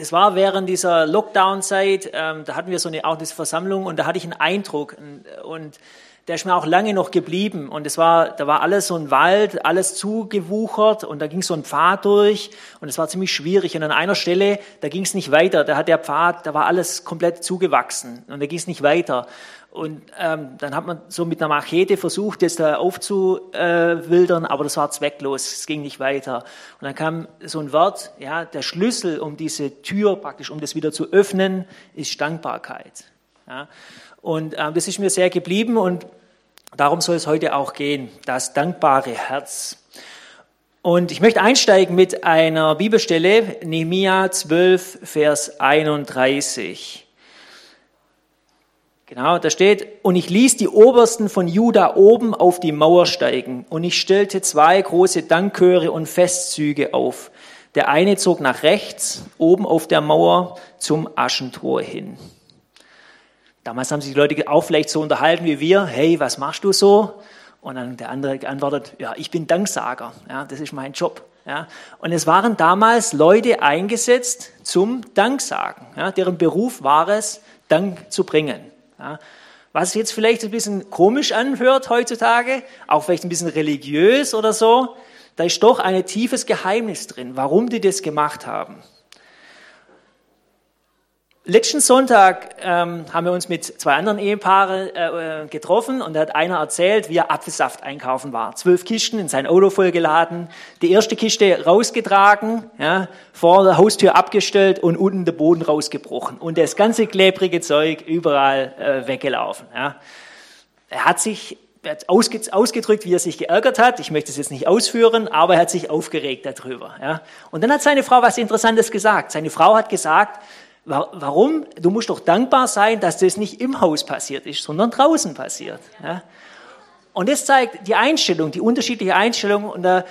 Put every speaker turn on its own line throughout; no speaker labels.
es war während dieser Lockdown-Zeit, ähm, da hatten wir so eine, auch eine Versammlung und da hatte ich einen Eindruck und, und der ist mir auch lange noch geblieben. Und es war, da war alles so ein Wald, alles zugewuchert und da ging so ein Pfad durch und es war ziemlich schwierig. Und an einer Stelle, da ging es nicht weiter. Da hat der Pfad, da war alles komplett zugewachsen und da ging es nicht weiter. Und ähm, dann hat man so mit einer Machete versucht, das da aufzuwildern, aber das war zwecklos, es ging nicht weiter. Und dann kam so ein Wort, ja, der Schlüssel, um diese Tür praktisch, um das wieder zu öffnen, ist Dankbarkeit. Ja. Und ähm, das ist mir sehr geblieben und darum soll es heute auch gehen, das dankbare Herz. Und ich möchte einsteigen mit einer Bibelstelle, Nehemiah 12, Vers 31. Genau, da steht, und ich ließ die Obersten von Juda oben auf die Mauer steigen, und ich stellte zwei große Dankchöre und Festzüge auf. Der eine zog nach rechts, oben auf der Mauer, zum Aschentor hin. Damals haben sich die Leute auch vielleicht so unterhalten wie wir, hey, was machst du so? Und dann der andere geantwortet, ja, ich bin Danksager, ja, das ist mein Job. Ja. Und es waren damals Leute eingesetzt zum Danksagen. Ja, deren Beruf war es, Dank zu bringen. Ja, was jetzt vielleicht ein bisschen komisch anhört heutzutage, auch vielleicht ein bisschen religiös oder so, da ist doch ein tiefes Geheimnis drin, warum die das gemacht haben. Letzten Sonntag ähm, haben wir uns mit zwei anderen Ehepaaren äh, getroffen und da hat einer erzählt, wie er Apfelsaft einkaufen war. Zwölf Kisten in sein Auto vollgeladen, die erste Kiste rausgetragen, ja, vor der Haustür abgestellt und unten der Boden rausgebrochen und das ganze klebrige Zeug überall äh, weggelaufen. Ja. Er hat sich er hat ausgedrückt, wie er sich geärgert hat. Ich möchte es jetzt nicht ausführen, aber er hat sich aufgeregt darüber. Ja. Und dann hat seine Frau was Interessantes gesagt. Seine Frau hat gesagt, Warum? Du musst doch dankbar sein, dass das nicht im Haus passiert ist, sondern draußen passiert. Ja? Und das zeigt die Einstellung, die unterschiedliche Einstellung und, äh,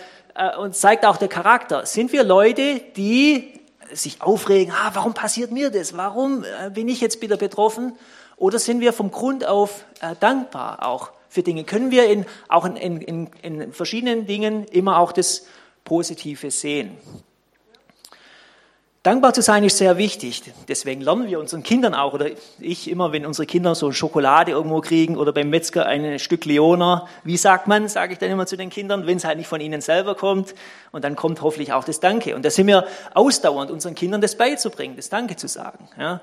und zeigt auch der Charakter. Sind wir Leute, die sich aufregen, ah, warum passiert mir das? Warum äh, bin ich jetzt wieder betroffen? Oder sind wir vom Grund auf äh, dankbar auch für Dinge? Können wir in, auch in, in, in verschiedenen Dingen immer auch das Positive sehen? Dankbar zu sein ist sehr wichtig. Deswegen lernen wir unseren Kindern auch, oder ich immer, wenn unsere Kinder so Schokolade irgendwo kriegen oder beim Metzger ein Stück Leona, wie sagt man, sage ich dann immer zu den Kindern, wenn es halt nicht von ihnen selber kommt. Und dann kommt hoffentlich auch das Danke. Und da sind wir ausdauernd, unseren Kindern das beizubringen, das Danke zu sagen. Ja.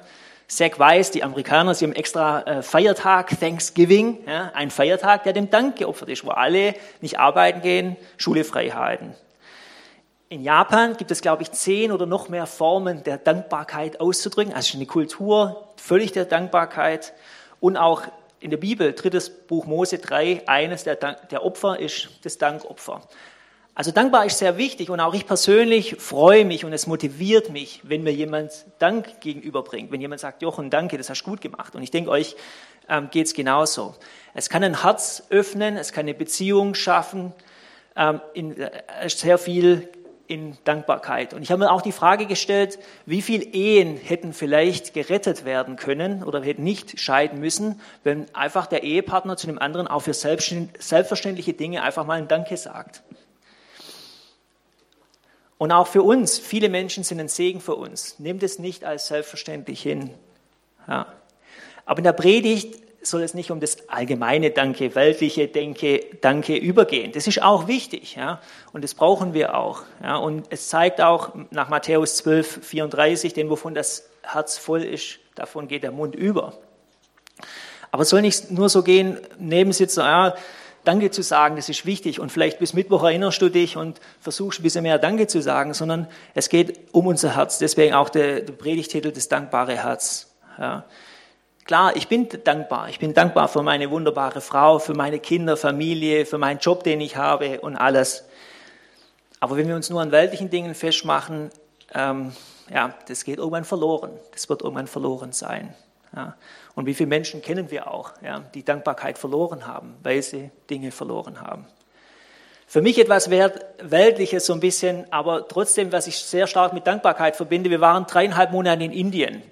Zach weiß, die Amerikaner, sie haben extra äh, Feiertag, Thanksgiving, ja, ein Feiertag, der dem Dank geopfert ist, wo alle nicht arbeiten gehen, Schule frei halten. In Japan gibt es, glaube ich, zehn oder noch mehr Formen der Dankbarkeit auszudrücken. Also eine Kultur völlig der Dankbarkeit. Und auch in der Bibel, drittes Buch Mose 3, eines der, Dank, der Opfer ist das Dankopfer. Also dankbar ist sehr wichtig und auch ich persönlich freue mich und es motiviert mich, wenn mir jemand Dank gegenüberbringt. Wenn jemand sagt, Jochen, danke, das hast du gut gemacht. Und ich denke, euch ähm, geht es genauso. Es kann ein Herz öffnen, es kann eine Beziehung schaffen, ähm, in, äh, sehr viel in Dankbarkeit. Und ich habe mir auch die Frage gestellt, wie viele Ehen hätten vielleicht gerettet werden können oder hätten nicht scheiden müssen, wenn einfach der Ehepartner zu dem anderen auch für selbstverständliche Dinge einfach mal ein Danke sagt. Und auch für uns, viele Menschen sind ein Segen für uns. Nehmt es nicht als selbstverständlich hin. Ja. Aber in der Predigt soll es nicht um das allgemeine Danke, weltliche Denke, Danke übergehen. Das ist auch wichtig, ja, und das brauchen wir auch, ja, und es zeigt auch nach Matthäus 12, 34, denn wovon das Herz voll ist, davon geht der Mund über. Aber es soll nicht nur so gehen, Nebensitzen, ja, Danke zu sagen, das ist wichtig und vielleicht bis Mittwoch erinnerst du dich und versuchst ein bisschen mehr Danke zu sagen, sondern es geht um unser Herz. Deswegen auch der, der Predigtitel, das dankbare Herz. Ja. Klar, ich bin dankbar. Ich bin dankbar für meine wunderbare Frau, für meine Kinder, Familie, für meinen Job, den ich habe und alles. Aber wenn wir uns nur an weltlichen Dingen festmachen, ähm, ja, das geht irgendwann verloren. Das wird irgendwann verloren sein. Ja. Und wie viele Menschen kennen wir auch, ja, die Dankbarkeit verloren haben, weil sie Dinge verloren haben. Für mich etwas Weltliches so ein bisschen, aber trotzdem, was ich sehr stark mit Dankbarkeit verbinde. Wir waren dreieinhalb Monate in Indien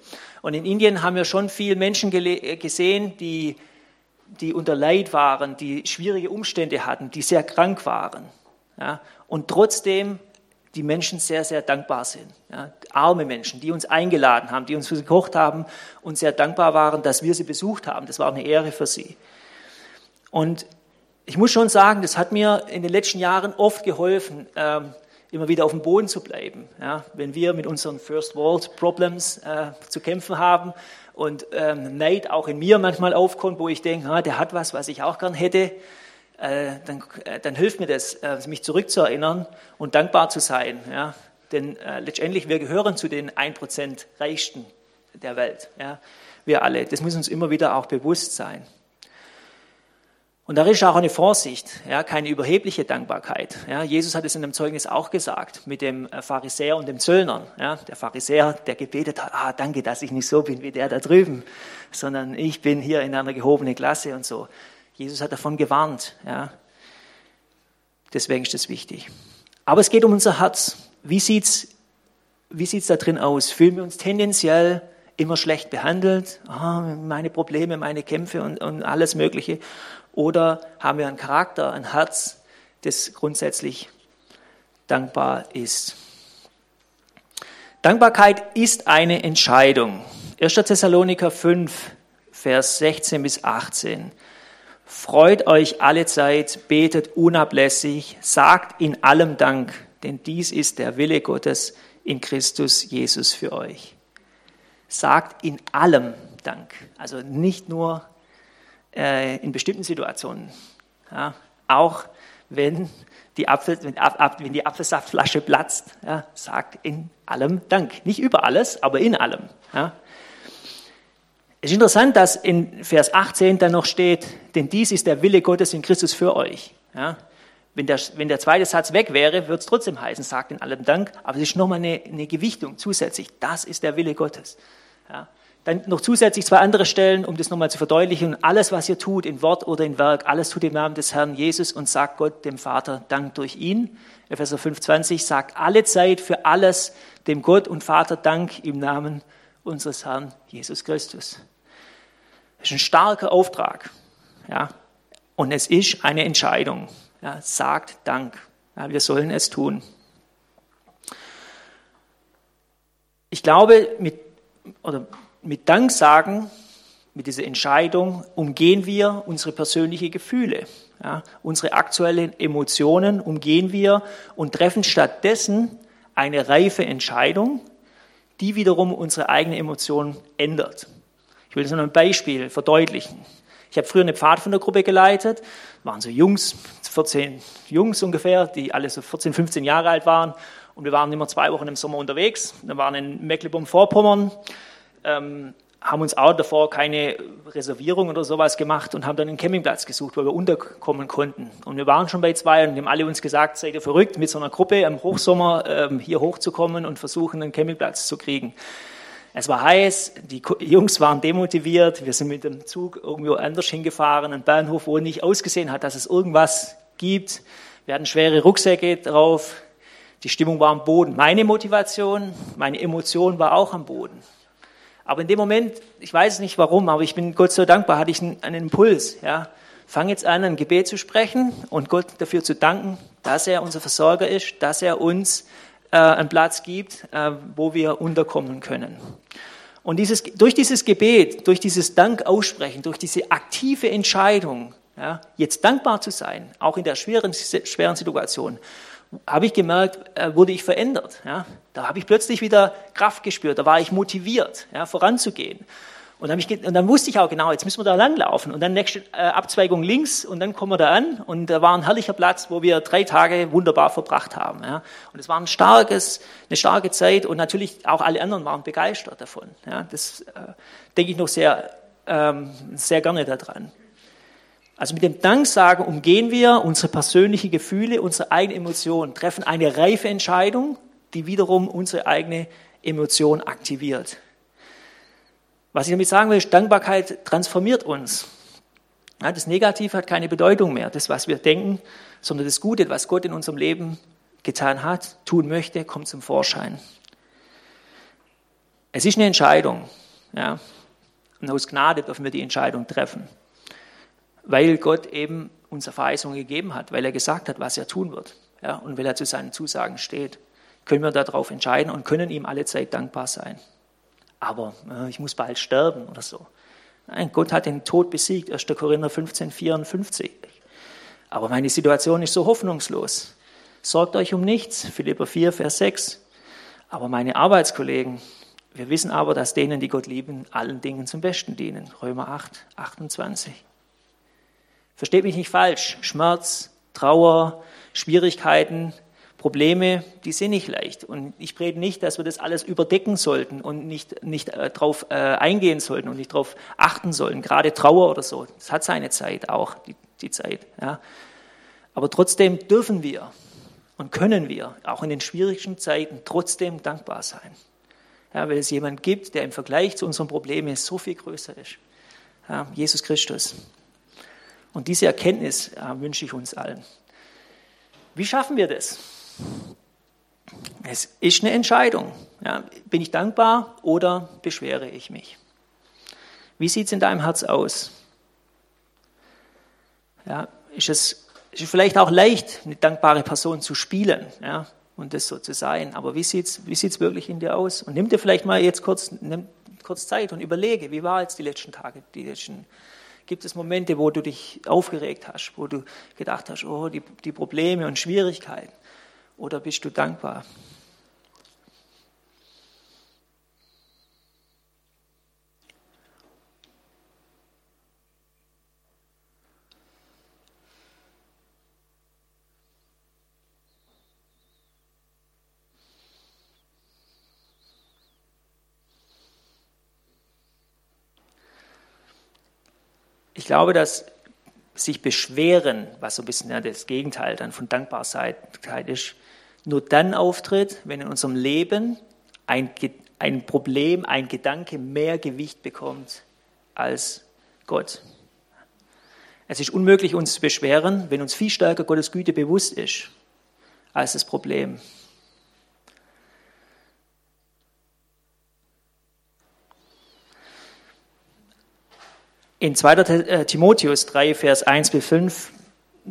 und in Indien haben wir schon viele Menschen gesehen, die, die unter Leid waren, die schwierige Umstände hatten, die sehr krank waren. Ja, und trotzdem die Menschen sehr, sehr dankbar sind. Ja, arme Menschen, die uns eingeladen haben, die uns gekocht haben und sehr dankbar waren, dass wir sie besucht haben. Das war eine Ehre für sie. Und ich muss schon sagen, das hat mir in den letzten Jahren oft geholfen, ähm, immer wieder auf dem Boden zu bleiben. Ja, wenn wir mit unseren First World Problems äh, zu kämpfen haben und ähm, Neid auch in mir manchmal aufkommt, wo ich denke, ah, der hat was, was ich auch gern hätte, äh, dann, äh, dann, hilft mir das, äh, mich zurückzuerinnern und dankbar zu sein. Ja? Denn äh, letztendlich, wir gehören zu den 1% Reichsten der Welt. Ja? Wir alle. Das muss uns immer wieder auch bewusst sein. Und da ist auch eine Vorsicht, ja, keine überhebliche Dankbarkeit. Ja, Jesus hat es in dem Zeugnis auch gesagt, mit dem äh, Pharisäer und dem Zöllner. Ja, der Pharisäer, der gebetet hat, ah, danke, dass ich nicht so bin wie der da drüben, sondern ich bin hier in einer gehobenen Klasse und so. Jesus hat davon gewarnt. Ja. Deswegen ist das wichtig. Aber es geht um unser Herz. Wie sieht's, wie sieht's da drin aus? Fühlen wir uns tendenziell immer schlecht behandelt? Oh, meine Probleme, meine Kämpfe und, und alles Mögliche. Oder haben wir einen Charakter, ein Herz, das grundsätzlich dankbar ist? Dankbarkeit ist eine Entscheidung. 1. Thessaloniker 5, Vers 16 bis 18. Freut euch alle Zeit, betet unablässig, sagt in allem Dank, denn dies ist der Wille Gottes in Christus Jesus für euch. Sagt in allem Dank, also nicht nur äh, in bestimmten Situationen. Ja, auch wenn die, Apfel, wenn, wenn die Apfelsaftflasche platzt, ja, sagt in allem Dank. Nicht über alles, aber in allem. Ja. Es ist interessant, dass in Vers 18 dann noch steht, denn dies ist der Wille Gottes in Christus für euch. Ja. Wenn, der, wenn der zweite Satz weg wäre, würde es trotzdem heißen, sagt in allem Dank, aber es ist nochmal eine, eine Gewichtung zusätzlich. Das ist der Wille Gottes. Ja. Dann noch zusätzlich zwei andere Stellen, um das nochmal zu verdeutlichen. alles, was ihr tut, in Wort oder in Werk, alles tut im Namen des Herrn Jesus und sagt Gott, dem Vater, Dank durch ihn. Epheser 5,20 sagt alle Zeit für alles dem Gott und Vater Dank im Namen unseres Herrn Jesus Christus. Das ist ein starker Auftrag. Ja. Und es ist eine Entscheidung. Ja, sagt Dank. Ja, wir sollen es tun. Ich glaube, mit, oder mit Danksagen, mit dieser Entscheidung, umgehen wir unsere persönlichen Gefühle. Ja, unsere aktuellen Emotionen umgehen wir und treffen stattdessen eine reife Entscheidung, die wiederum unsere eigene Emotion ändert. Ich will das noch ein Beispiel verdeutlichen. Ich habe früher eine Pfadfindergruppe geleitet, waren so Jungs, 14 Jungs ungefähr, die alle so 14, 15 Jahre alt waren. Und wir waren immer zwei Wochen im Sommer unterwegs. Wir waren in Mecklenburg-Vorpommern ähm, haben uns auch davor keine Reservierung oder sowas gemacht und haben dann einen Campingplatz gesucht, wo wir unterkommen konnten. Und wir waren schon bei zwei und haben alle uns gesagt, seid ihr verrückt, mit so einer Gruppe im Hochsommer ähm, hier hochzukommen und versuchen, einen Campingplatz zu kriegen. Es war heiß, die Jungs waren demotiviert, wir sind mit dem Zug irgendwo anders hingefahren, ein Bahnhof, wo nicht ausgesehen hat, dass es irgendwas gibt. Wir hatten schwere Rucksäcke drauf, die Stimmung war am Boden. Meine Motivation, meine Emotion war auch am Boden. Aber in dem Moment, ich weiß nicht warum, aber ich bin Gott so dankbar, hatte ich einen, einen Impuls. Ja. Fang jetzt an, ein Gebet zu sprechen und Gott dafür zu danken, dass er unser Versorger ist, dass er uns äh, einen Platz gibt, äh, wo wir unterkommen können. Und dieses, durch dieses Gebet, durch dieses Dank aussprechen, durch diese aktive Entscheidung, ja, jetzt dankbar zu sein, auch in der schweren, schweren Situation, habe ich gemerkt, äh, wurde ich verändert. Ja? Da habe ich plötzlich wieder Kraft gespürt, da war ich motiviert, ja, voranzugehen. Und dann, ich, und dann, wusste ich auch genau, jetzt müssen wir da langlaufen. Und dann nächste äh, Abzweigung links und dann kommen wir da an. Und da war ein herrlicher Platz, wo wir drei Tage wunderbar verbracht haben. Ja. Und es war ein starkes, eine starke Zeit und natürlich auch alle anderen waren begeistert davon. Ja. Das äh, denke ich noch sehr, ähm, sehr gerne daran. Also mit dem Danksagen umgehen wir unsere persönlichen Gefühle, unsere eigenen Emotionen, treffen eine reife Entscheidung, die wiederum unsere eigene Emotion aktiviert. Was ich damit sagen will, ist, Dankbarkeit transformiert uns. Das Negative hat keine Bedeutung mehr, das, was wir denken, sondern das Gute, was Gott in unserem Leben getan hat, tun möchte, kommt zum Vorschein. Es ist eine Entscheidung. Ja. Und aus Gnade dürfen wir die Entscheidung treffen weil Gott eben uns Verheißungen gegeben hat, weil er gesagt hat, was er tun wird ja, und weil er zu seinen Zusagen steht. können wir darauf entscheiden und können ihm alle Zeit dankbar sein. Aber äh, ich muss bald sterben oder so. Nein, Gott hat den Tod besiegt, 1. Korinther 15, 54. Aber meine Situation ist so hoffnungslos. Sorgt euch um nichts, Philipper 4, Vers 6. Aber meine Arbeitskollegen, wir wissen aber, dass denen, die Gott lieben, allen Dingen zum Besten dienen. Römer 8, 28. Versteht mich nicht falsch. Schmerz, Trauer, Schwierigkeiten, Probleme, die sind nicht leicht. Und ich predige nicht, dass wir das alles überdecken sollten und nicht, nicht äh, darauf äh, eingehen sollten und nicht darauf achten sollten. Gerade Trauer oder so, das hat seine Zeit auch, die, die Zeit. Ja. Aber trotzdem dürfen wir und können wir auch in den schwierigsten Zeiten trotzdem dankbar sein. Ja, weil es jemand gibt, der im Vergleich zu unseren Problemen so viel größer ist. Ja, Jesus Christus. Und diese Erkenntnis ja, wünsche ich uns allen. Wie schaffen wir das? Es ist eine Entscheidung. Ja, bin ich dankbar oder beschwere ich mich? Wie sieht es in deinem Herz aus? Ja, ist es ist vielleicht auch leicht, eine dankbare Person zu spielen ja, und das so zu sein. Aber wie sieht es wie sieht's wirklich in dir aus? Und nimm dir vielleicht mal jetzt kurz, nimm kurz Zeit und überlege, wie war jetzt die letzten Tage, die letzten Gibt es Momente, wo du dich aufgeregt hast, wo du gedacht hast, oh, die, die Probleme und Schwierigkeiten? Oder bist du dankbar? Ich glaube, dass sich beschweren, was so ein bisschen ja, das Gegenteil dann von Dankbarkeit ist, nur dann auftritt, wenn in unserem Leben ein, ein Problem, ein Gedanke mehr Gewicht bekommt als Gott. Es ist unmöglich, uns zu beschweren, wenn uns viel stärker Gottes Güte bewusst ist als das Problem. In 2. Äh, Timotheus 3, Vers 1 bis 5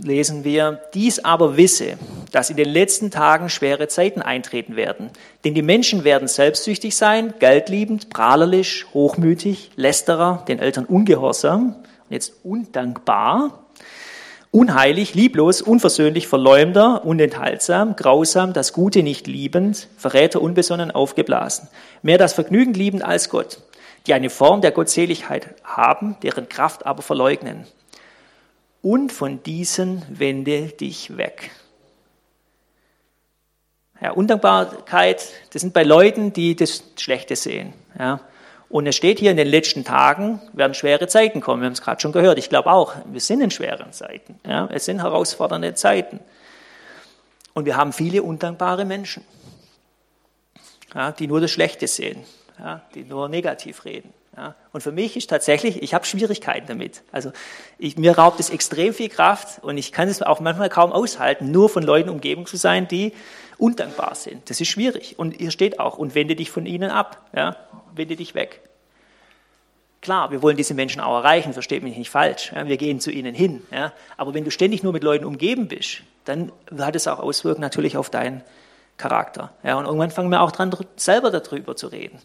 lesen wir, dies aber wisse, dass in den letzten Tagen schwere Zeiten eintreten werden. Denn die Menschen werden selbstsüchtig sein, geldliebend, prahlerisch, hochmütig, lästerer, den Eltern ungehorsam, und jetzt undankbar, unheilig, lieblos, unversöhnlich, verleumder, unenthaltsam, grausam, das Gute nicht liebend, Verräter, unbesonnen, aufgeblasen, mehr das Vergnügen liebend als Gott die eine Form der Gottseligkeit haben, deren Kraft aber verleugnen. Und von diesen wende dich weg. Ja, Undankbarkeit, das sind bei Leuten, die das Schlechte sehen. Ja. Und es steht hier, in den letzten Tagen werden schwere Zeiten kommen. Wir haben es gerade schon gehört. Ich glaube auch, wir sind in schweren Zeiten. Ja. Es sind herausfordernde Zeiten. Und wir haben viele undankbare Menschen, ja, die nur das Schlechte sehen ja, die nur negativ reden. Ja. Und für mich ist tatsächlich, ich habe Schwierigkeiten damit. Also ich, mir raubt es extrem viel Kraft und ich kann es auch manchmal kaum aushalten, nur von Leuten umgeben zu sein, die undankbar sind. Das ist schwierig. Und hier steht auch, und wende dich von ihnen ab. Ja. Wende dich weg. Klar, wir wollen diese Menschen auch erreichen, versteht mich nicht falsch. Ja, wir gehen zu ihnen hin. Ja. Aber wenn du ständig nur mit Leuten umgeben bist, dann hat es auch Auswirkungen natürlich auf deinen Charakter. Ja, und irgendwann fangen wir auch dran, selber darüber zu reden.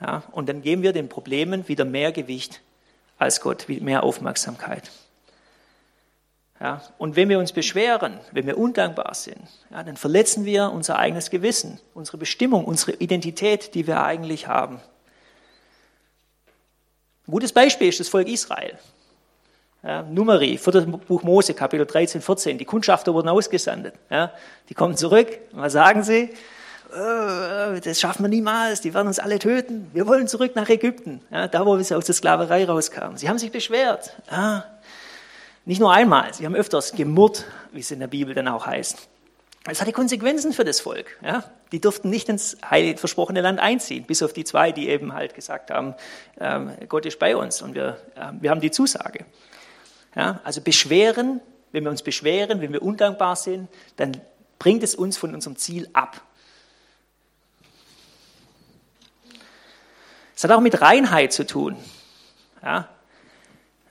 Ja, und dann geben wir den Problemen wieder mehr Gewicht als Gott, mehr Aufmerksamkeit. Ja, und wenn wir uns beschweren, wenn wir undankbar sind, ja, dann verletzen wir unser eigenes Gewissen, unsere Bestimmung, unsere Identität, die wir eigentlich haben. Ein gutes Beispiel ist das Volk Israel. Ja, Numeri, viertes Buch Mose, Kapitel 13, 14. Die Kundschafter wurden ausgesandt. Ja, die kommen zurück. Was sagen sie? Äh, das schaffen wir niemals, die werden uns alle töten. Wir wollen zurück nach Ägypten, ja, da wo wir aus der Sklaverei rauskamen. Sie haben sich beschwert. Ja, nicht nur einmal, sie haben öfters gemurrt, wie es in der Bibel dann auch heißt. Es hatte Konsequenzen für das Volk. Ja. Die durften nicht ins heilig versprochene Land einziehen, bis auf die zwei, die eben halt gesagt haben, ähm, Gott ist bei uns und wir, äh, wir haben die Zusage. Ja, also beschweren, wenn wir uns beschweren, wenn wir undankbar sind, dann bringt es uns von unserem Ziel ab. Es hat auch mit Reinheit zu tun. Ja?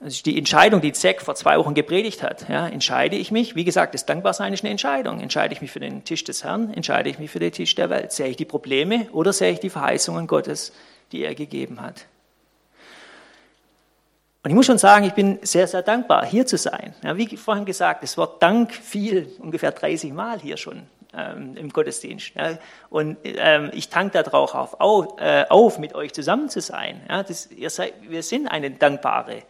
Also die Entscheidung, die Zack vor zwei Wochen gepredigt hat, ja, entscheide ich mich, wie gesagt, das Dankbarsein ist eine Entscheidung. Entscheide ich mich für den Tisch des Herrn, entscheide ich mich für den Tisch der Welt. Sehe ich die Probleme oder sehe ich die Verheißungen Gottes, die er gegeben hat? Und ich muss schon sagen, ich bin sehr, sehr dankbar, hier zu sein. Ja, wie vorhin gesagt, das Wort Dank fiel ungefähr 30 Mal hier schon ähm, im Gottesdienst. Ja. Und ähm, ich tanke darauf auf, äh, auf, mit euch zusammen zu sein. Ja, das, seid, wir sind eine dankbare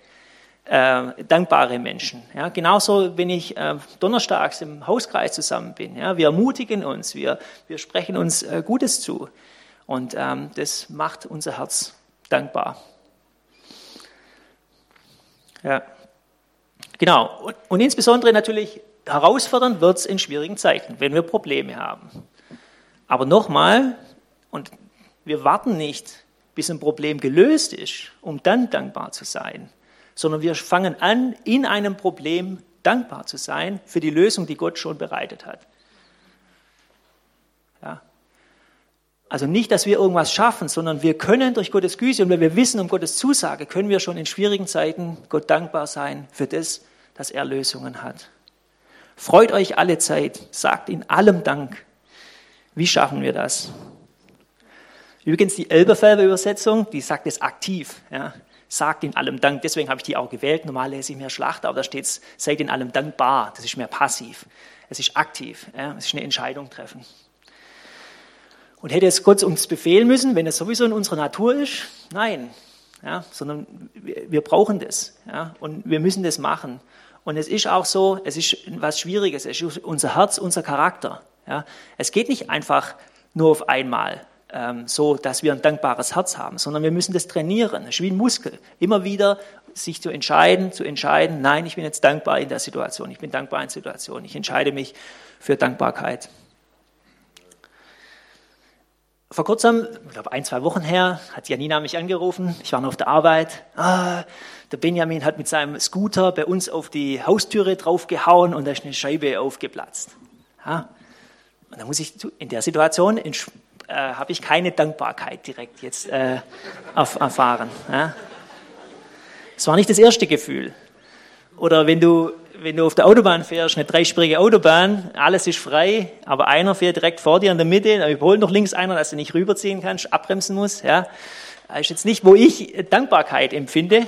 äh, dankbare Menschen. Ja, genauso, wenn ich äh, donnerstags im Hauskreis zusammen bin. Ja, wir ermutigen uns, wir, wir sprechen uns äh, Gutes zu. Und ähm, das macht unser Herz dankbar. Ja. Genau. Und, und insbesondere natürlich herausfordernd wird es in schwierigen Zeiten, wenn wir Probleme haben. Aber nochmal, und wir warten nicht, bis ein Problem gelöst ist, um dann dankbar zu sein sondern wir fangen an, in einem Problem dankbar zu sein für die Lösung, die Gott schon bereitet hat. Ja. Also nicht, dass wir irgendwas schaffen, sondern wir können durch Gottes Güte und wenn wir wissen um Gottes Zusage, können wir schon in schwierigen Zeiten Gott dankbar sein für das, dass er Lösungen hat. Freut euch alle Zeit, sagt in allem Dank. Wie schaffen wir das? Übrigens die Elberfelder Übersetzung, die sagt es aktiv. Ja sagt in allem Dank. Deswegen habe ich die auch gewählt. Normal lese ich mehr Schlachter, aber da steht es, seid in allem dankbar. Das ist mehr passiv. Es ist aktiv. Ja? Es ist eine Entscheidung treffen. Und hätte es Gott uns befehlen müssen, wenn es sowieso in unserer Natur ist? Nein. Ja? Sondern wir, wir brauchen das. Ja? Und wir müssen das machen. Und es ist auch so, es ist was Schwieriges. Es ist unser Herz, unser Charakter. Ja? Es geht nicht einfach nur auf einmal ähm, so, dass wir ein dankbares Herz haben, sondern wir müssen das trainieren. Es ist wie ein Muskel. Immer wieder sich zu entscheiden, zu entscheiden, nein, ich bin jetzt dankbar in der Situation, ich bin dankbar in der Situation, ich entscheide mich für Dankbarkeit. Vor kurzem, ich glaube ein, zwei Wochen her, hat Janina mich angerufen. Ich war noch auf der Arbeit. Ah, der Benjamin hat mit seinem Scooter bei uns auf die Haustüre draufgehauen und da ist eine Scheibe aufgeplatzt. Ja. Und da muss ich in der Situation äh, habe ich keine Dankbarkeit direkt jetzt äh, erfahren. Ja? Das war nicht das erste Gefühl. Oder wenn du, wenn du auf der Autobahn fährst, eine dreispurige Autobahn, alles ist frei, aber einer fährt direkt vor dir in der Mitte, dann überholt noch links einer, dass du nicht rüberziehen kannst, abbremsen musst. Ja? Das ist jetzt nicht, wo ich Dankbarkeit empfinde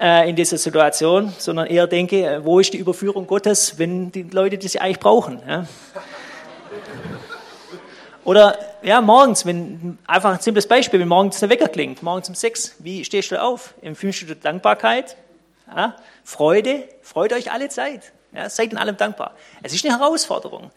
äh, in dieser Situation, sondern eher denke, wo ist die Überführung Gottes, wenn die Leute das eigentlich brauchen. Ja? Oder ja, morgens, wenn, einfach ein simples Beispiel, wenn morgens der Wecker klingt, morgens um sechs, wie stehst du auf? Empfindest du Dankbarkeit? Ja, Freude? Freut euch alle Zeit. Ja, seid in allem dankbar. Es ist eine Herausforderung.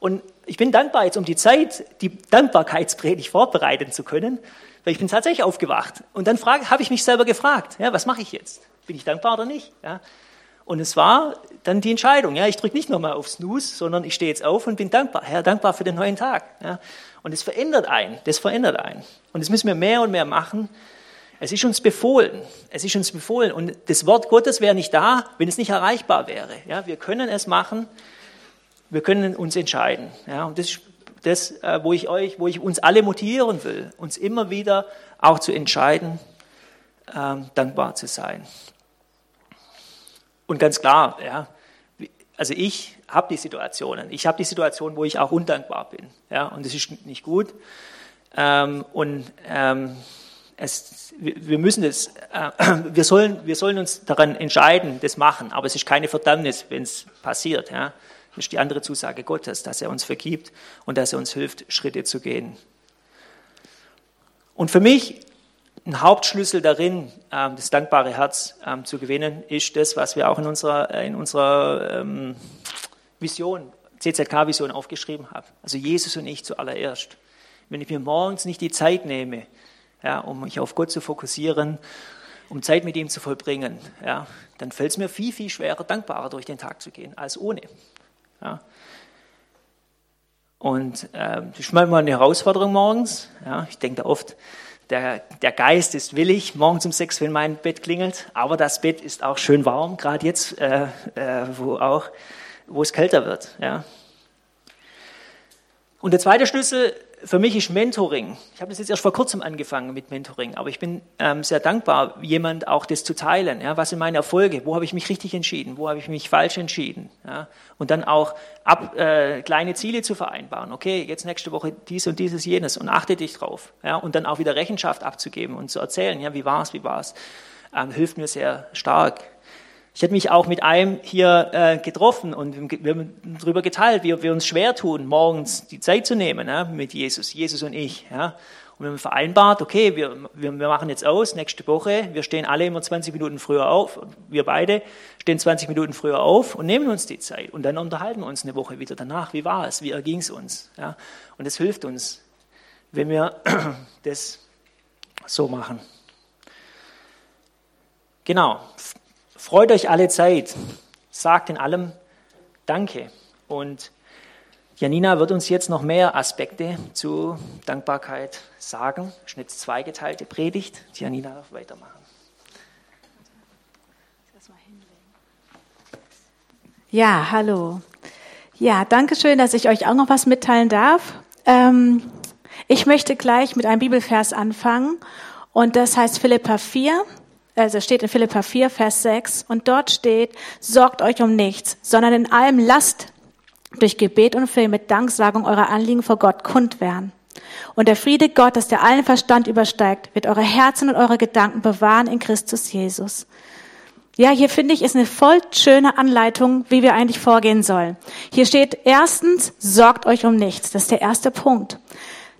Und ich bin dankbar jetzt um die Zeit, die Dankbarkeitspredigt vorbereiten zu können, weil ich bin tatsächlich aufgewacht. Und dann habe ich mich selber gefragt, ja, was mache ich jetzt? Bin ich dankbar oder nicht? Ja, und es war dann die Entscheidung. Ja, ich drücke nicht nochmal auf Snooze, sondern ich stehe jetzt auf und bin dankbar. Herr, dankbar für den neuen Tag. Ja, und es verändert einen. Das verändert einen. Und das müssen wir mehr und mehr machen. Es ist uns befohlen. Es ist uns befohlen. Und das Wort Gottes wäre nicht da, wenn es nicht erreichbar wäre. Ja, wir können es machen. Wir können uns entscheiden. Ja, und das ist das, äh, wo ich euch, wo ich uns alle motivieren will, uns immer wieder auch zu entscheiden, ähm, dankbar zu sein. Und ganz klar, ja, also ich habe die Situationen. Ich habe die Situation, wo ich auch undankbar bin. Ja, und das ist nicht gut. Ähm, und ähm, es, wir müssen das, äh, wir, sollen, wir sollen uns daran entscheiden, das machen. Aber es ist keine Verdammnis, wenn es passiert. Ja. Das ist die andere Zusage Gottes, dass er uns vergibt und dass er uns hilft, Schritte zu gehen. Und für mich ein Hauptschlüssel darin, ähm, das dankbare Herz ähm, zu gewinnen, ist das, was wir auch in unserer, äh, in unserer ähm, Vision, CZK-Vision aufgeschrieben haben. Also Jesus und ich zuallererst. Wenn ich mir morgens nicht die Zeit nehme, ja, um mich auf Gott zu fokussieren, um Zeit mit ihm zu vollbringen, ja, dann fällt es mir viel, viel schwerer, dankbarer durch den Tag zu gehen, als ohne. Ja. Und äh, das ist manchmal eine Herausforderung morgens. Ja. Ich denke da oft, der, der Geist ist willig, morgens um sechs, wenn mein Bett klingelt, aber das Bett ist auch schön warm, gerade jetzt, äh, äh, wo, auch, wo es kälter wird. Ja. Und der zweite Schlüssel für mich ist Mentoring, ich habe das jetzt erst vor kurzem angefangen mit Mentoring, aber ich bin ähm, sehr dankbar, jemand auch das zu teilen. Ja, was sind meine Erfolge? Wo habe ich mich richtig entschieden? Wo habe ich mich falsch entschieden? Ja, und dann auch ab, äh, kleine Ziele zu vereinbaren. Okay, jetzt nächste Woche dies und dieses, jenes und achte dich drauf. Ja, und dann auch wieder Rechenschaft abzugeben und zu erzählen, ja, wie war es, wie war es, ähm, hilft mir sehr stark. Ich hätte mich auch mit einem hier äh, getroffen und wir haben darüber geteilt, wie wir uns schwer tun, morgens die Zeit zu nehmen ja, mit Jesus, Jesus und ich. Ja. Und wir haben vereinbart, okay, wir, wir, wir machen jetzt aus, nächste Woche, wir stehen alle immer 20 Minuten früher auf, wir beide stehen 20 Minuten früher auf und nehmen uns die Zeit. Und dann unterhalten wir uns eine Woche wieder danach, wie war es, wie erging es uns. Ja. Und das hilft uns, wenn wir das so machen. Genau, Freut euch alle Zeit. Sagt in allem Danke. Und Janina wird uns jetzt noch mehr Aspekte zu Dankbarkeit sagen. Schnitt zweigeteilte Predigt. Janina darf weitermachen.
Ja, hallo. Ja, danke schön, dass ich euch auch noch was mitteilen darf. Ähm, ich möchte gleich mit einem Bibelvers anfangen und das heißt Philippa 4, also steht in Philippa 4, Vers 6, und dort steht, sorgt euch um nichts, sondern in allem lasst durch Gebet und Flehen mit Danksagung eure Anliegen vor Gott kund werden. Und der Friede Gottes, der allen Verstand übersteigt, wird eure Herzen und eure Gedanken bewahren in Christus Jesus. Ja, hier finde ich, ist eine voll schöne Anleitung, wie wir eigentlich vorgehen sollen. Hier steht erstens, sorgt euch um nichts. Das ist der erste Punkt.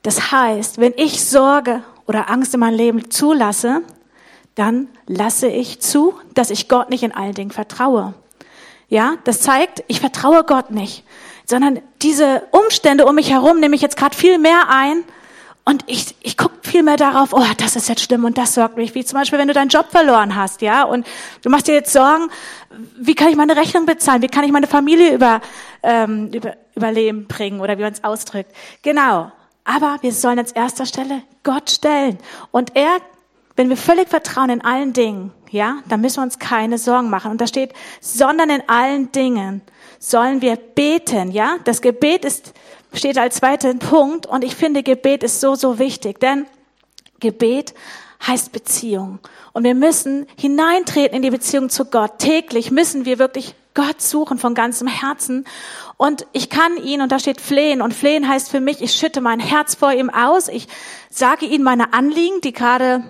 Das heißt, wenn ich Sorge oder Angst in meinem Leben zulasse, dann lasse ich zu, dass ich Gott nicht in allen Dingen vertraue. Ja, das zeigt, ich vertraue Gott nicht, sondern diese Umstände um mich herum nehme ich jetzt gerade viel mehr ein und ich, ich gucke viel mehr darauf, oh, das ist jetzt schlimm und das sorgt mich. Wie zum Beispiel, wenn du deinen Job verloren hast, ja, und du machst dir jetzt Sorgen, wie kann ich meine Rechnung bezahlen, wie kann ich meine Familie über, ähm, über, überleben bringen oder wie man es ausdrückt. Genau. Aber wir sollen als erster Stelle Gott stellen. Und er wenn wir völlig vertrauen in allen Dingen, ja, dann müssen wir uns keine Sorgen machen. Und da steht, sondern in allen Dingen sollen wir beten, ja. Das Gebet ist, steht als zweiter Punkt. Und ich finde, Gebet ist so, so wichtig. Denn Gebet heißt Beziehung. Und wir müssen hineintreten in die Beziehung zu Gott. Täglich müssen wir wirklich Gott suchen von ganzem Herzen. Und ich kann ihn, und da steht flehen, und flehen heißt für mich, ich schütte mein Herz vor ihm aus, ich sage ihm meine Anliegen, die gerade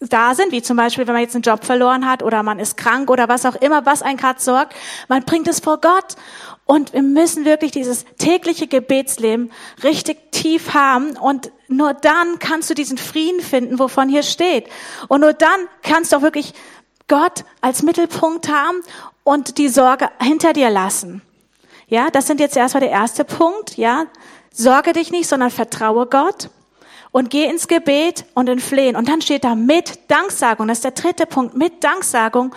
da sind, wie zum Beispiel, wenn man jetzt einen Job verloren hat oder man ist krank oder was auch immer, was einen gerade sorgt. Man bringt es vor Gott. Und wir müssen wirklich dieses tägliche Gebetsleben richtig tief haben. Und nur dann kannst du diesen Frieden finden, wovon hier steht. Und nur dann kannst du auch wirklich Gott als Mittelpunkt haben und die Sorge hinter dir lassen. Ja, das sind jetzt erstmal der erste Punkt. Ja, sorge dich nicht, sondern vertraue Gott und geh ins Gebet und in Flehen. Und dann steht da mit Danksagung. Das ist der dritte Punkt, mit Danksagung.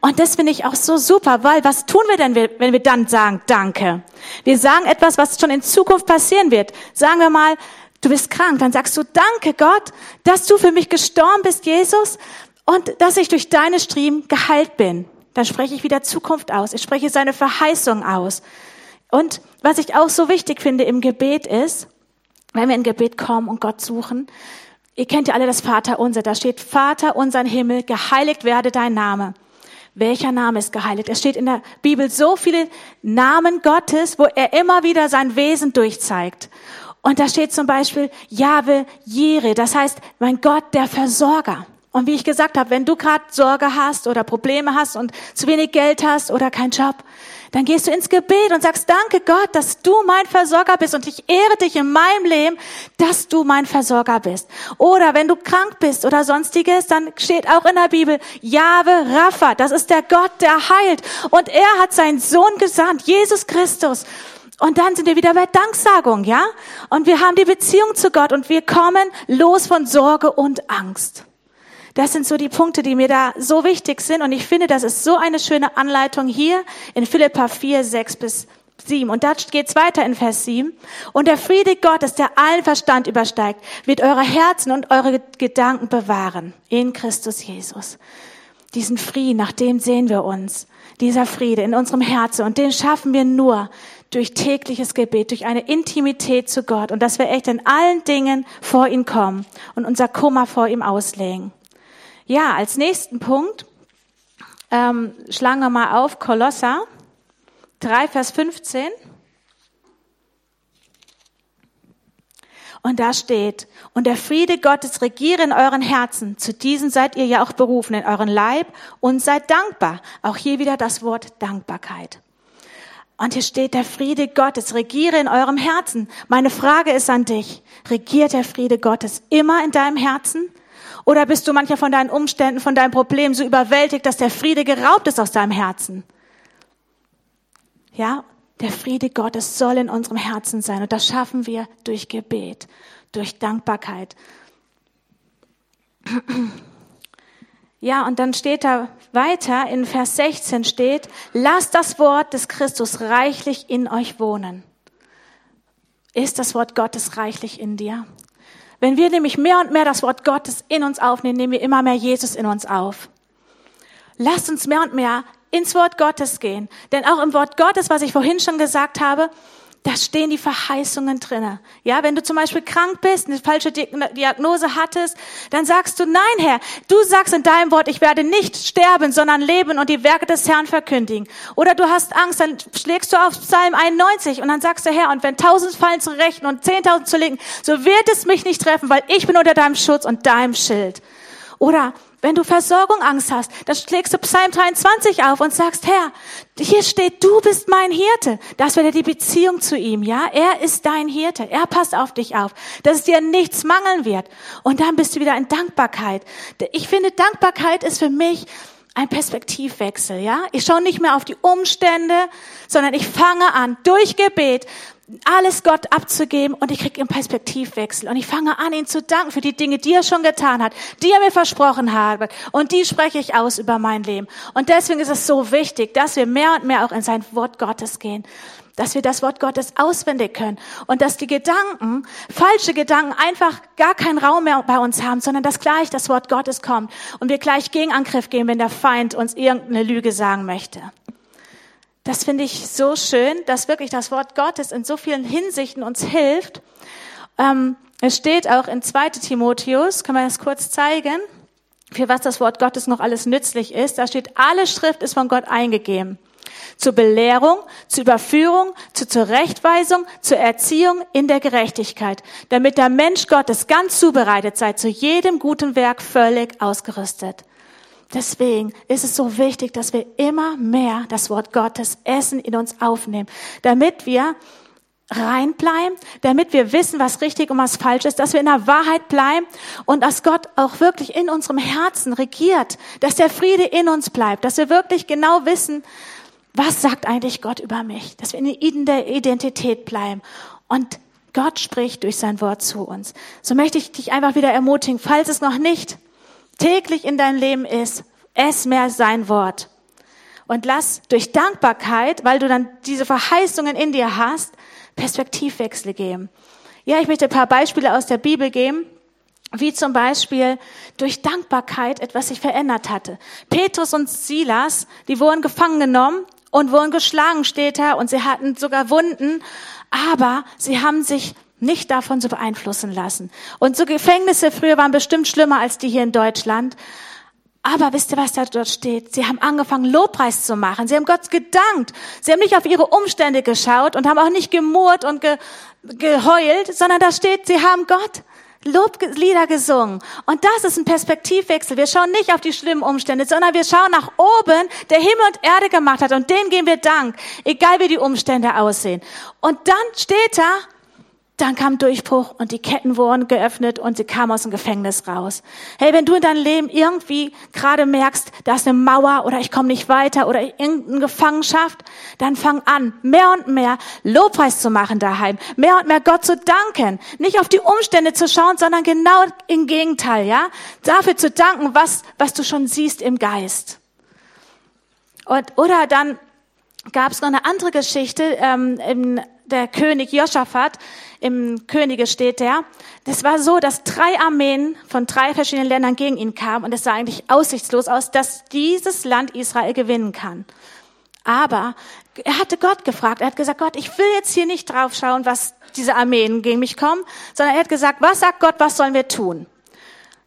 Und das finde ich auch so super, weil was tun wir denn, wenn wir dann sagen Danke? Wir sagen etwas, was schon in Zukunft passieren wird. Sagen wir mal, du bist krank, dann sagst du Danke Gott, dass du für mich gestorben bist, Jesus, und dass ich durch deine Striemen geheilt bin. Dann spreche ich wieder Zukunft aus. Ich spreche seine Verheißung aus. Und was ich auch so wichtig finde im Gebet ist, wenn wir in Gebet kommen und Gott suchen, ihr kennt ja alle das Vater unser, da steht Vater unser Himmel, geheiligt werde dein Name. Welcher Name ist geheiligt? Es steht in der Bibel so viele Namen Gottes, wo er immer wieder sein Wesen durchzeigt. Und da steht zum Beispiel Jahwe Jere, das heißt, mein Gott, der Versorger. Und wie ich gesagt habe, wenn du gerade Sorge hast oder Probleme hast und zu wenig Geld hast oder keinen Job, dann gehst du ins Gebet und sagst, danke Gott, dass du mein Versorger bist und ich ehre dich in meinem Leben, dass du mein Versorger bist. Oder wenn du krank bist oder sonstiges, dann steht auch in der Bibel, Jahwe Rapha, das ist der Gott, der heilt. Und er hat seinen Sohn gesandt, Jesus Christus. Und dann sind wir wieder bei Danksagung, ja? Und wir haben die Beziehung zu Gott und wir kommen los von Sorge und Angst. Das sind so die Punkte, die mir da so wichtig sind. Und ich finde, das ist so eine schöne Anleitung hier in Philippa 4, 6 bis 7. Und da geht's weiter in Vers 7. Und der Friede Gottes, der allen Verstand übersteigt, wird eure Herzen und eure Gedanken bewahren in Christus Jesus. diesen Frieden, nach dem sehen wir uns. Dieser Friede in unserem Herzen. Und den schaffen wir nur durch tägliches Gebet, durch eine Intimität zu Gott und dass wir echt in allen Dingen vor ihn kommen und unser Kummer vor ihm auslegen. Ja, als nächsten Punkt ähm, schlagen wir mal auf Kolosser 3, Vers 15. Und da steht, und der Friede Gottes regiere in euren Herzen. Zu diesem seid ihr ja auch berufen, in euren Leib und seid dankbar. Auch hier wieder das Wort Dankbarkeit. Und hier steht, der Friede Gottes regiere in eurem Herzen. Meine Frage ist an dich, regiert der Friede Gottes immer in deinem Herzen? Oder bist du manchmal von deinen Umständen, von deinem Problem so überwältigt, dass der Friede geraubt ist aus deinem Herzen? Ja, der Friede Gottes soll in unserem Herzen sein. Und das schaffen wir durch Gebet, durch Dankbarkeit. Ja, und dann steht da weiter, in Vers 16 steht, lasst das Wort des Christus reichlich in euch wohnen. Ist das Wort Gottes reichlich in dir? Wenn wir nämlich mehr und mehr das Wort Gottes in uns aufnehmen, nehmen wir immer mehr Jesus in uns auf. Lasst uns mehr und mehr ins Wort Gottes gehen. Denn auch im Wort Gottes, was ich vorhin schon gesagt habe, da stehen die Verheißungen drinne. Ja, wenn du zum Beispiel krank bist, eine falsche Diagnose hattest, dann sagst du, nein, Herr, du sagst in deinem Wort, ich werde nicht sterben, sondern leben und die Werke des Herrn verkündigen. Oder du hast Angst, dann schlägst du auf Psalm 91 und dann sagst du, Herr, und wenn tausend fallen zu rechten und zehntausend zu linken, so wird es mich nicht treffen, weil ich bin unter deinem Schutz und deinem Schild. Oder wenn du Versorgung Angst hast, dann schlägst du Psalm 23 auf und sagst, Herr, hier steht, du bist mein Hirte. Das wäre die Beziehung zu ihm, ja? Er ist dein Hirte. Er passt auf dich auf, dass es dir nichts mangeln wird. Und dann bist du wieder in Dankbarkeit. Ich finde, Dankbarkeit ist für mich ein Perspektivwechsel, ja? Ich schaue nicht mehr auf die Umstände, sondern ich fange an, durch Gebet alles Gott abzugeben und ich kriege einen Perspektivwechsel und ich fange an, ihn zu danken für die Dinge, die er schon getan hat, die er mir versprochen hat und die spreche ich aus über mein Leben. Und deswegen ist es so wichtig, dass wir mehr und mehr auch in sein Wort Gottes gehen, dass wir das Wort Gottes auswendig können und dass die Gedanken, falsche Gedanken einfach gar keinen Raum mehr bei uns haben, sondern dass gleich das Wort Gottes kommt und wir gleich Gegenangriff gehen, wenn der Feind uns irgendeine Lüge sagen möchte. Das finde ich so schön, dass wirklich das Wort Gottes in so vielen Hinsichten uns hilft. Ähm, es steht auch in 2 Timotheus, kann man das kurz zeigen, für was das Wort Gottes noch alles nützlich ist. Da steht, alle Schrift ist von Gott eingegeben. Zur Belehrung, zur Überführung, zur Zurechtweisung, zur Erziehung in der Gerechtigkeit, damit der Mensch Gottes ganz zubereitet sei, zu jedem guten Werk völlig ausgerüstet. Deswegen ist es so wichtig, dass wir immer mehr das Wort Gottes Essen in uns aufnehmen, damit wir rein bleiben, damit wir wissen, was richtig und was falsch ist, dass wir in der Wahrheit bleiben und dass Gott auch wirklich in unserem Herzen regiert, dass der Friede in uns bleibt, dass wir wirklich genau wissen, was sagt eigentlich Gott über mich, dass wir in der Identität bleiben und Gott spricht durch sein Wort zu uns. So möchte ich dich einfach wieder ermutigen, falls es noch nicht täglich in dein Leben ist, ess mehr sein Wort. Und lass durch Dankbarkeit, weil du dann diese Verheißungen in dir hast, Perspektivwechsel geben. Ja, ich möchte ein paar Beispiele aus der Bibel geben, wie zum Beispiel durch Dankbarkeit etwas sich verändert hatte. Petrus und Silas, die wurden gefangen genommen und wurden geschlagen, steht da, und sie hatten sogar Wunden, aber sie haben sich nicht davon zu beeinflussen lassen. Und so Gefängnisse früher waren bestimmt schlimmer als die hier in Deutschland. Aber wisst ihr, was da dort steht? Sie haben angefangen, Lobpreis zu machen. Sie haben Gott gedankt. Sie haben nicht auf ihre Umstände geschaut und haben auch nicht gemurrt und ge geheult, sondern da steht, sie haben Gott Loblieder gesungen. Und das ist ein Perspektivwechsel. Wir schauen nicht auf die schlimmen Umstände, sondern wir schauen nach oben, der Himmel und Erde gemacht hat. Und denen geben wir Dank, egal wie die Umstände aussehen. Und dann steht da, dann kam Durchbruch und die Ketten wurden geöffnet und sie kam aus dem Gefängnis raus. Hey, wenn du in deinem Leben irgendwie gerade merkst, da ist eine Mauer oder ich komme nicht weiter oder irgendeine Gefangenschaft, dann fang an, mehr und mehr Lobpreis zu machen daheim, mehr und mehr Gott zu danken, nicht auf die Umstände zu schauen, sondern genau im Gegenteil, ja, dafür zu danken, was was du schon siehst im Geist. Und, oder dann gab es noch eine andere Geschichte ähm, im der König Josaphat, im Könige steht der. Das war so, dass drei Armeen von drei verschiedenen Ländern gegen ihn kamen und es sah eigentlich aussichtslos aus, dass dieses Land Israel gewinnen kann. Aber er hatte Gott gefragt. Er hat gesagt, Gott, ich will jetzt hier nicht drauf schauen, was diese Armeen gegen mich kommen, sondern er hat gesagt, was sagt Gott, was sollen wir tun?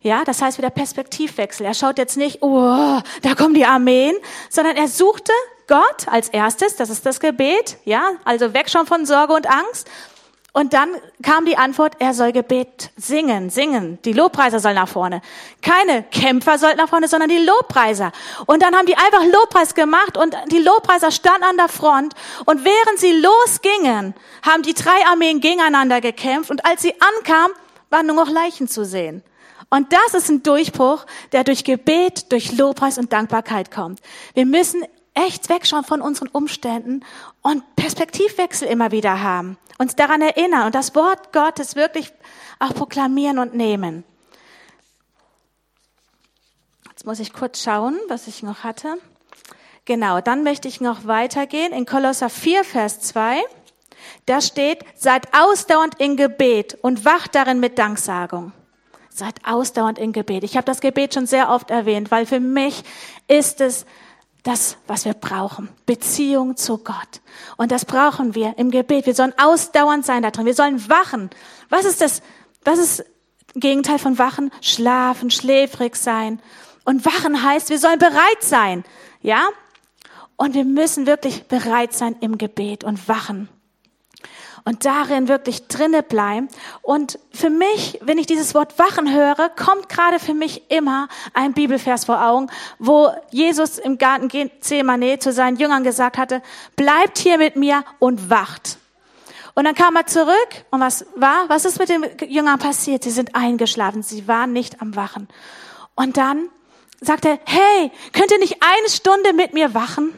Ja, das heißt wieder Perspektivwechsel. Er schaut jetzt nicht, oh, da kommen die Armeen, sondern er suchte Gott als erstes, das ist das Gebet, ja, also weg schon von Sorge und Angst. Und dann kam die Antwort, er soll Gebet singen, singen. Die Lobpreiser sollen nach vorne. Keine Kämpfer sollten nach vorne, sondern die Lobpreiser. Und dann haben die einfach Lobpreis gemacht und die Lobpreiser standen an der Front. Und während sie losgingen, haben die drei Armeen gegeneinander gekämpft. Und als sie ankamen, waren nur noch Leichen zu sehen. Und das ist ein Durchbruch, der durch Gebet, durch Lobpreis und Dankbarkeit kommt. Wir müssen echt wegschauen von unseren Umständen und Perspektivwechsel immer wieder haben. Uns daran erinnern und das Wort Gottes wirklich auch proklamieren und nehmen. Jetzt muss ich kurz schauen, was ich noch hatte. Genau, dann möchte ich noch weitergehen in Kolosser 4, Vers 2. Da steht, seid ausdauernd in Gebet und wacht darin mit Danksagung. Seid ausdauernd in Gebet. Ich habe das Gebet schon sehr oft erwähnt, weil für mich ist es das, was wir brauchen. Beziehung zu Gott. Und das brauchen wir im Gebet. Wir sollen ausdauernd sein da drin. Wir sollen wachen. Was ist das? Was ist Gegenteil von wachen? Schlafen, schläfrig sein. Und wachen heißt, wir sollen bereit sein. Ja? Und wir müssen wirklich bereit sein im Gebet und wachen und darin wirklich drinne bleiben. Und für mich, wenn ich dieses Wort Wachen höre, kommt gerade für mich immer ein Bibelvers vor Augen, wo Jesus im Garten Gethsemane zu seinen Jüngern gesagt hatte, bleibt hier mit mir und wacht. Und dann kam er zurück und was war? Was ist mit den Jüngern passiert? Sie sind eingeschlafen, sie waren nicht am Wachen. Und dann sagt er, hey, könnt ihr nicht eine Stunde mit mir wachen?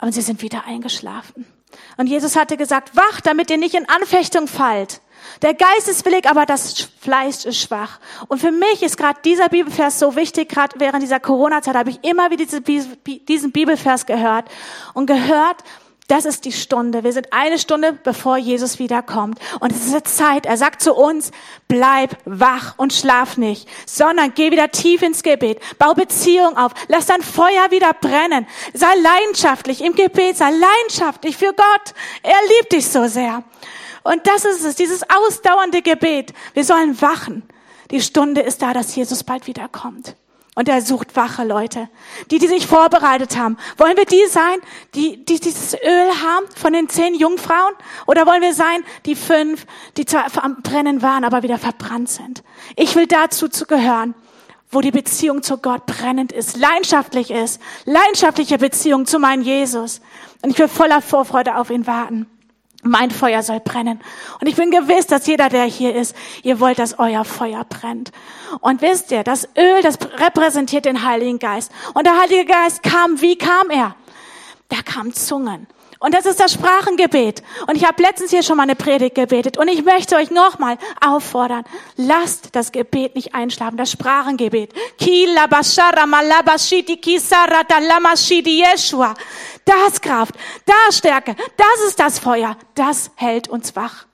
Und sie sind wieder eingeschlafen. Und Jesus hatte gesagt, wacht, damit ihr nicht in Anfechtung fallt. Der Geist ist willig, aber das Fleisch ist schwach. Und für mich ist gerade dieser Bibelvers so wichtig, gerade während dieser Corona-Zeit habe ich immer wieder diesen Bibelvers gehört und gehört, das ist die Stunde. Wir sind eine Stunde, bevor Jesus wiederkommt. Und es ist eine Zeit. Er sagt zu uns, bleib wach und schlaf nicht, sondern geh wieder tief ins Gebet. Bau Beziehung auf. Lass dein Feuer wieder brennen. Sei leidenschaftlich im Gebet. Sei leidenschaftlich für Gott. Er liebt dich so sehr. Und das ist es, dieses ausdauernde Gebet. Wir sollen wachen. Die Stunde ist da, dass Jesus bald wiederkommt. Und er sucht wache Leute, die, die sich vorbereitet haben. Wollen wir die sein, die, die dieses Öl haben von den zehn Jungfrauen? Oder wollen wir sein, die fünf, die zwar am Brennen waren, aber wieder verbrannt sind? Ich will dazu zu gehören, wo die Beziehung zu Gott brennend ist, leidenschaftlich ist, leidenschaftliche Beziehung zu meinem Jesus. Und ich will voller Vorfreude auf ihn warten. Mein Feuer soll brennen. Und ich bin gewiss, dass jeder, der hier ist, ihr wollt, dass euer Feuer brennt. Und wisst ihr, das Öl, das repräsentiert den Heiligen Geist. Und der Heilige Geist kam, wie kam er? Da kamen Zungen. Und das ist das Sprachengebet. Und ich habe letztens hier schon mal eine Predigt gebetet. Und ich möchte euch nochmal auffordern, lasst das Gebet nicht einschlafen, das Sprachengebet. Da ist Kraft, da ist Stärke, das ist das Feuer, das hält uns wach.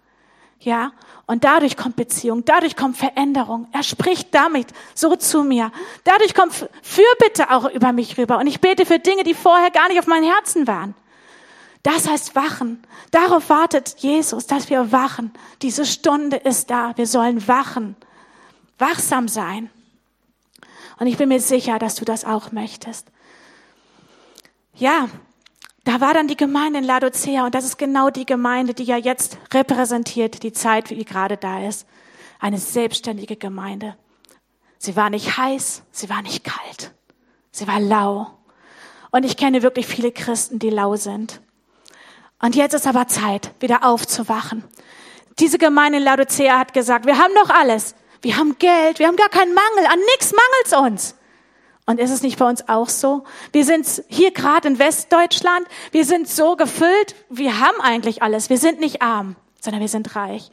Ja, und dadurch kommt Beziehung, dadurch kommt Veränderung. Er spricht damit so zu mir. Dadurch kommt Fürbitte auch über mich rüber. Und ich bete für Dinge, die vorher gar nicht auf meinem Herzen waren. Das heißt wachen. Darauf wartet Jesus, dass wir wachen. Diese Stunde ist da. Wir sollen wachen. Wachsam sein. Und ich bin mir sicher, dass du das auch möchtest. Ja, da war dann die Gemeinde in Laodicea und das ist genau die Gemeinde, die ja jetzt repräsentiert die Zeit, wie gerade da ist. Eine selbstständige Gemeinde. Sie war nicht heiß, sie war nicht kalt. Sie war lau. Und ich kenne wirklich viele Christen, die lau sind. Und jetzt ist aber Zeit, wieder aufzuwachen. Diese Gemeinde in Laodicea hat gesagt, wir haben noch alles. Wir haben Geld, wir haben gar keinen Mangel, an nichts mangelt's uns. Und ist es nicht bei uns auch so? Wir sind hier gerade in Westdeutschland, wir sind so gefüllt, wir haben eigentlich alles. Wir sind nicht arm, sondern wir sind reich.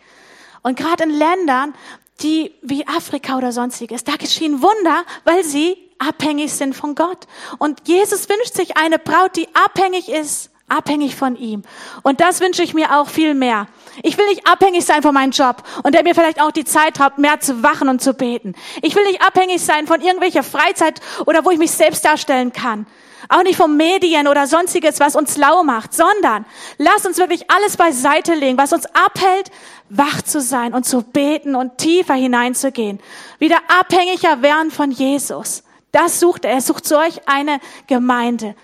Und gerade in Ländern, die wie Afrika oder sonstiges, da geschehen Wunder, weil sie abhängig sind von Gott. Und Jesus wünscht sich eine Braut, die abhängig ist abhängig von ihm. Und das wünsche ich mir auch viel mehr. Ich will nicht abhängig sein von meinem Job und der mir vielleicht auch die Zeit hat, mehr zu wachen und zu beten. Ich will nicht abhängig sein von irgendwelcher Freizeit oder wo ich mich selbst darstellen kann. Auch nicht von Medien oder sonstiges, was uns lau macht, sondern lass uns wirklich alles beiseite legen, was uns abhält, wach zu sein und zu beten und tiefer hineinzugehen. Wieder abhängiger werden von Jesus. Das sucht er. Er sucht solch eine Gemeinde,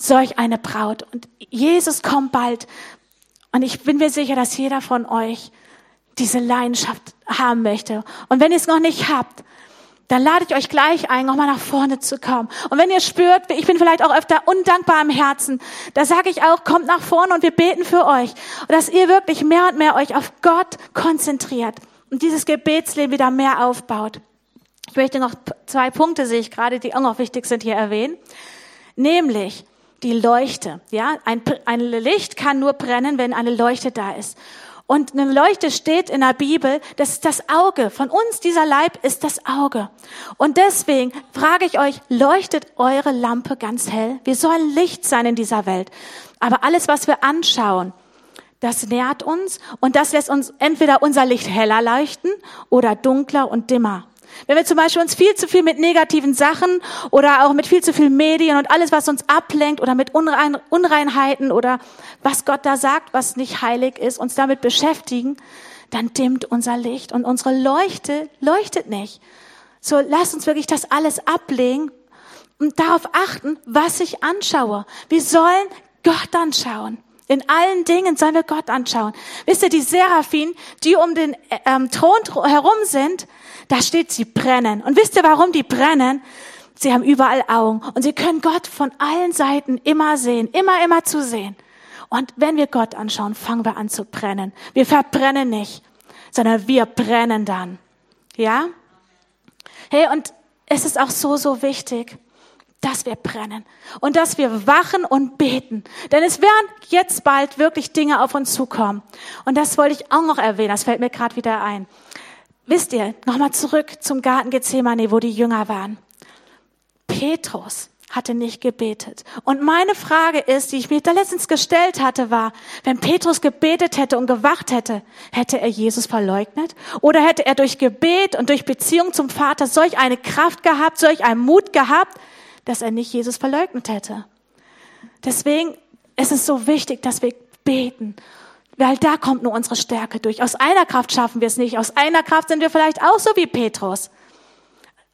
solch eine Braut. Und Jesus kommt bald. Und ich bin mir sicher, dass jeder von euch diese Leidenschaft haben möchte. Und wenn ihr es noch nicht habt, dann lade ich euch gleich ein, nochmal nach vorne zu kommen. Und wenn ihr spürt, ich bin vielleicht auch öfter undankbar im Herzen, da sage ich auch, kommt nach vorne und wir beten für euch. Und dass ihr wirklich mehr und mehr euch auf Gott konzentriert und dieses Gebetsleben wieder mehr aufbaut. Ich möchte noch zwei Punkte, sehe ich gerade, die auch noch wichtig sind, hier erwähnen. Nämlich die Leuchte. Ja, ein, ein Licht kann nur brennen, wenn eine Leuchte da ist. Und eine Leuchte steht in der Bibel, das ist das Auge. Von uns, dieser Leib ist das Auge. Und deswegen frage ich euch, leuchtet eure Lampe ganz hell? Wir sollen Licht sein in dieser Welt. Aber alles, was wir anschauen, das nährt uns und das lässt uns entweder unser Licht heller leuchten oder dunkler und dimmer. Wenn wir zum Beispiel uns viel zu viel mit negativen Sachen oder auch mit viel zu viel Medien und alles, was uns ablenkt oder mit Unrein, Unreinheiten oder was Gott da sagt, was nicht heilig ist, uns damit beschäftigen, dann dimmt unser Licht und unsere Leuchte leuchtet nicht. So, lass uns wirklich das alles ablegen und darauf achten, was ich anschaue. Wir sollen Gott anschauen. In allen Dingen sollen wir Gott anschauen. Wisst ihr, die Seraphim, die um den ähm, Thron herum sind, da steht, sie brennen. Und wisst ihr, warum die brennen? Sie haben überall Augen und sie können Gott von allen Seiten immer sehen, immer, immer zu sehen. Und wenn wir Gott anschauen, fangen wir an zu brennen. Wir verbrennen nicht, sondern wir brennen dann. Ja? Hey, und es ist auch so, so wichtig, dass wir brennen und dass wir wachen und beten. Denn es werden jetzt bald wirklich Dinge auf uns zukommen. Und das wollte ich auch noch erwähnen, das fällt mir gerade wieder ein. Wisst ihr, nochmal zurück zum Garten Gethsemane, wo die Jünger waren. Petrus hatte nicht gebetet. Und meine Frage ist, die ich mir da letztens gestellt hatte, war, wenn Petrus gebetet hätte und gewacht hätte, hätte er Jesus verleugnet? Oder hätte er durch Gebet und durch Beziehung zum Vater solch eine Kraft gehabt, solch einen Mut gehabt, dass er nicht Jesus verleugnet hätte? Deswegen ist es so wichtig, dass wir beten weil da kommt nur unsere Stärke durch. Aus einer Kraft schaffen wir es nicht. Aus einer Kraft sind wir vielleicht auch so wie Petrus.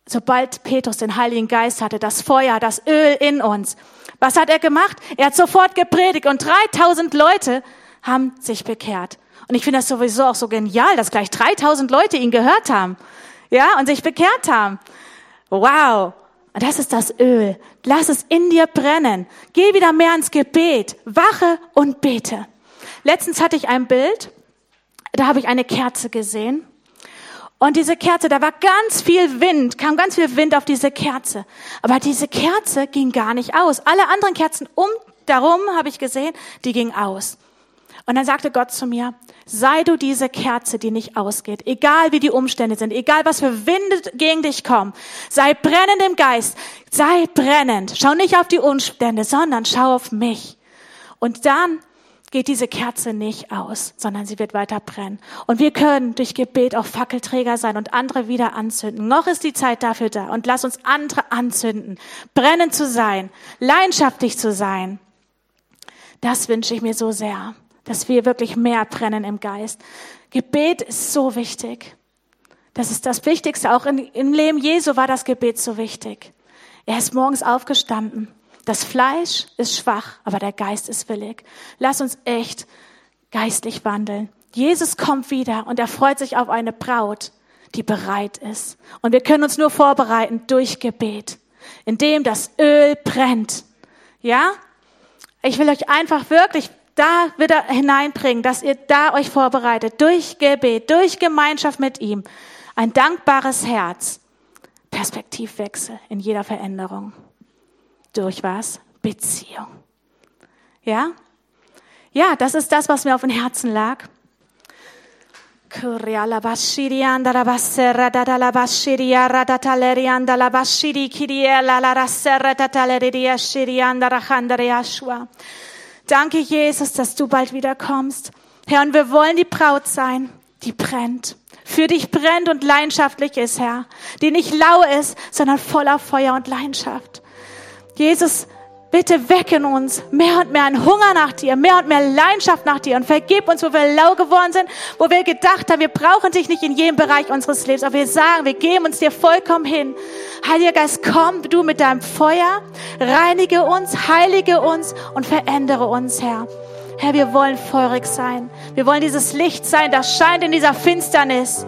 Sobald Petrus den Heiligen Geist hatte, das Feuer, das Öl in uns. Was hat er gemacht? Er hat sofort gepredigt und 3000 Leute haben sich bekehrt. Und ich finde das sowieso auch so genial, dass gleich 3000 Leute ihn gehört haben. Ja, und sich bekehrt haben. Wow. Und das ist das Öl. Lass es in dir brennen. Geh wieder mehr ins Gebet. Wache und bete. Letztens hatte ich ein Bild, da habe ich eine Kerze gesehen. Und diese Kerze, da war ganz viel Wind, kam ganz viel Wind auf diese Kerze. Aber diese Kerze ging gar nicht aus. Alle anderen Kerzen um darum, habe ich gesehen, die ging aus. Und dann sagte Gott zu mir, sei du diese Kerze, die nicht ausgeht, egal wie die Umstände sind, egal was für Winde gegen dich kommen, sei brennend im Geist, sei brennend. Schau nicht auf die Umstände, sondern schau auf mich. Und dann geht diese Kerze nicht aus, sondern sie wird weiter brennen. Und wir können durch Gebet auch Fackelträger sein und andere wieder anzünden. Noch ist die Zeit dafür da. Und lass uns andere anzünden, brennend zu sein, leidenschaftlich zu sein. Das wünsche ich mir so sehr, dass wir wirklich mehr brennen im Geist. Gebet ist so wichtig. Das ist das Wichtigste. Auch im Leben Jesu war das Gebet so wichtig. Er ist morgens aufgestanden das Fleisch ist schwach, aber der Geist ist willig. Lass uns echt geistlich wandeln. Jesus kommt wieder und er freut sich auf eine Braut, die bereit ist. Und wir können uns nur vorbereiten durch Gebet, indem das Öl brennt. Ja? Ich will euch einfach wirklich da wieder hineinbringen, dass ihr da euch vorbereitet, durch Gebet, durch Gemeinschaft mit ihm. Ein dankbares Herz. Perspektivwechsel in jeder Veränderung durch was? Beziehung. Ja? Ja, das ist das, was mir auf dem Herzen lag. Danke, Jesus, dass du bald wiederkommst. Herr, und wir wollen die Braut sein, die brennt. Für dich brennt und leidenschaftlich ist, Herr. Die nicht lau ist, sondern voller Feuer und Leidenschaft. Jesus, Bitte wecken uns mehr und mehr einen Hunger nach dir, mehr und mehr Leidenschaft nach dir und vergib uns, wo wir lau geworden sind, wo wir gedacht haben, wir brauchen dich nicht in jedem Bereich unseres Lebens, aber wir sagen, wir geben uns dir vollkommen hin. Heiliger Geist, komm du mit deinem Feuer, reinige uns, heilige uns und verändere uns, Herr. Herr, wir wollen feurig sein. Wir wollen dieses Licht sein, das scheint in dieser Finsternis.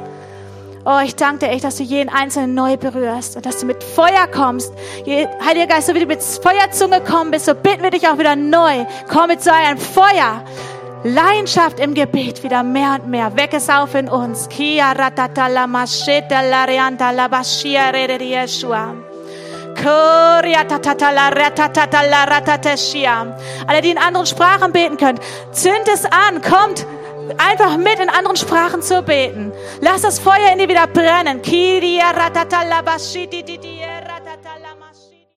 Oh, ich danke dir echt, dass du jeden Einzelnen neu berührst und dass du mit Feuer kommst. Heiliger Geist, so wie du mit Feuerzunge kommen bist, so bitten wir dich auch wieder neu. Komm mit so einem Feuer. Leidenschaft im Gebet wieder mehr und mehr. Weck es auf in uns. Kia ratata la macheta la reanta la bashia rede Yeshua. Alle, die in anderen Sprachen beten können, zünd es an, kommt, einfach mit in anderen Sprachen zu beten. Lass das Feuer in dir wieder brennen.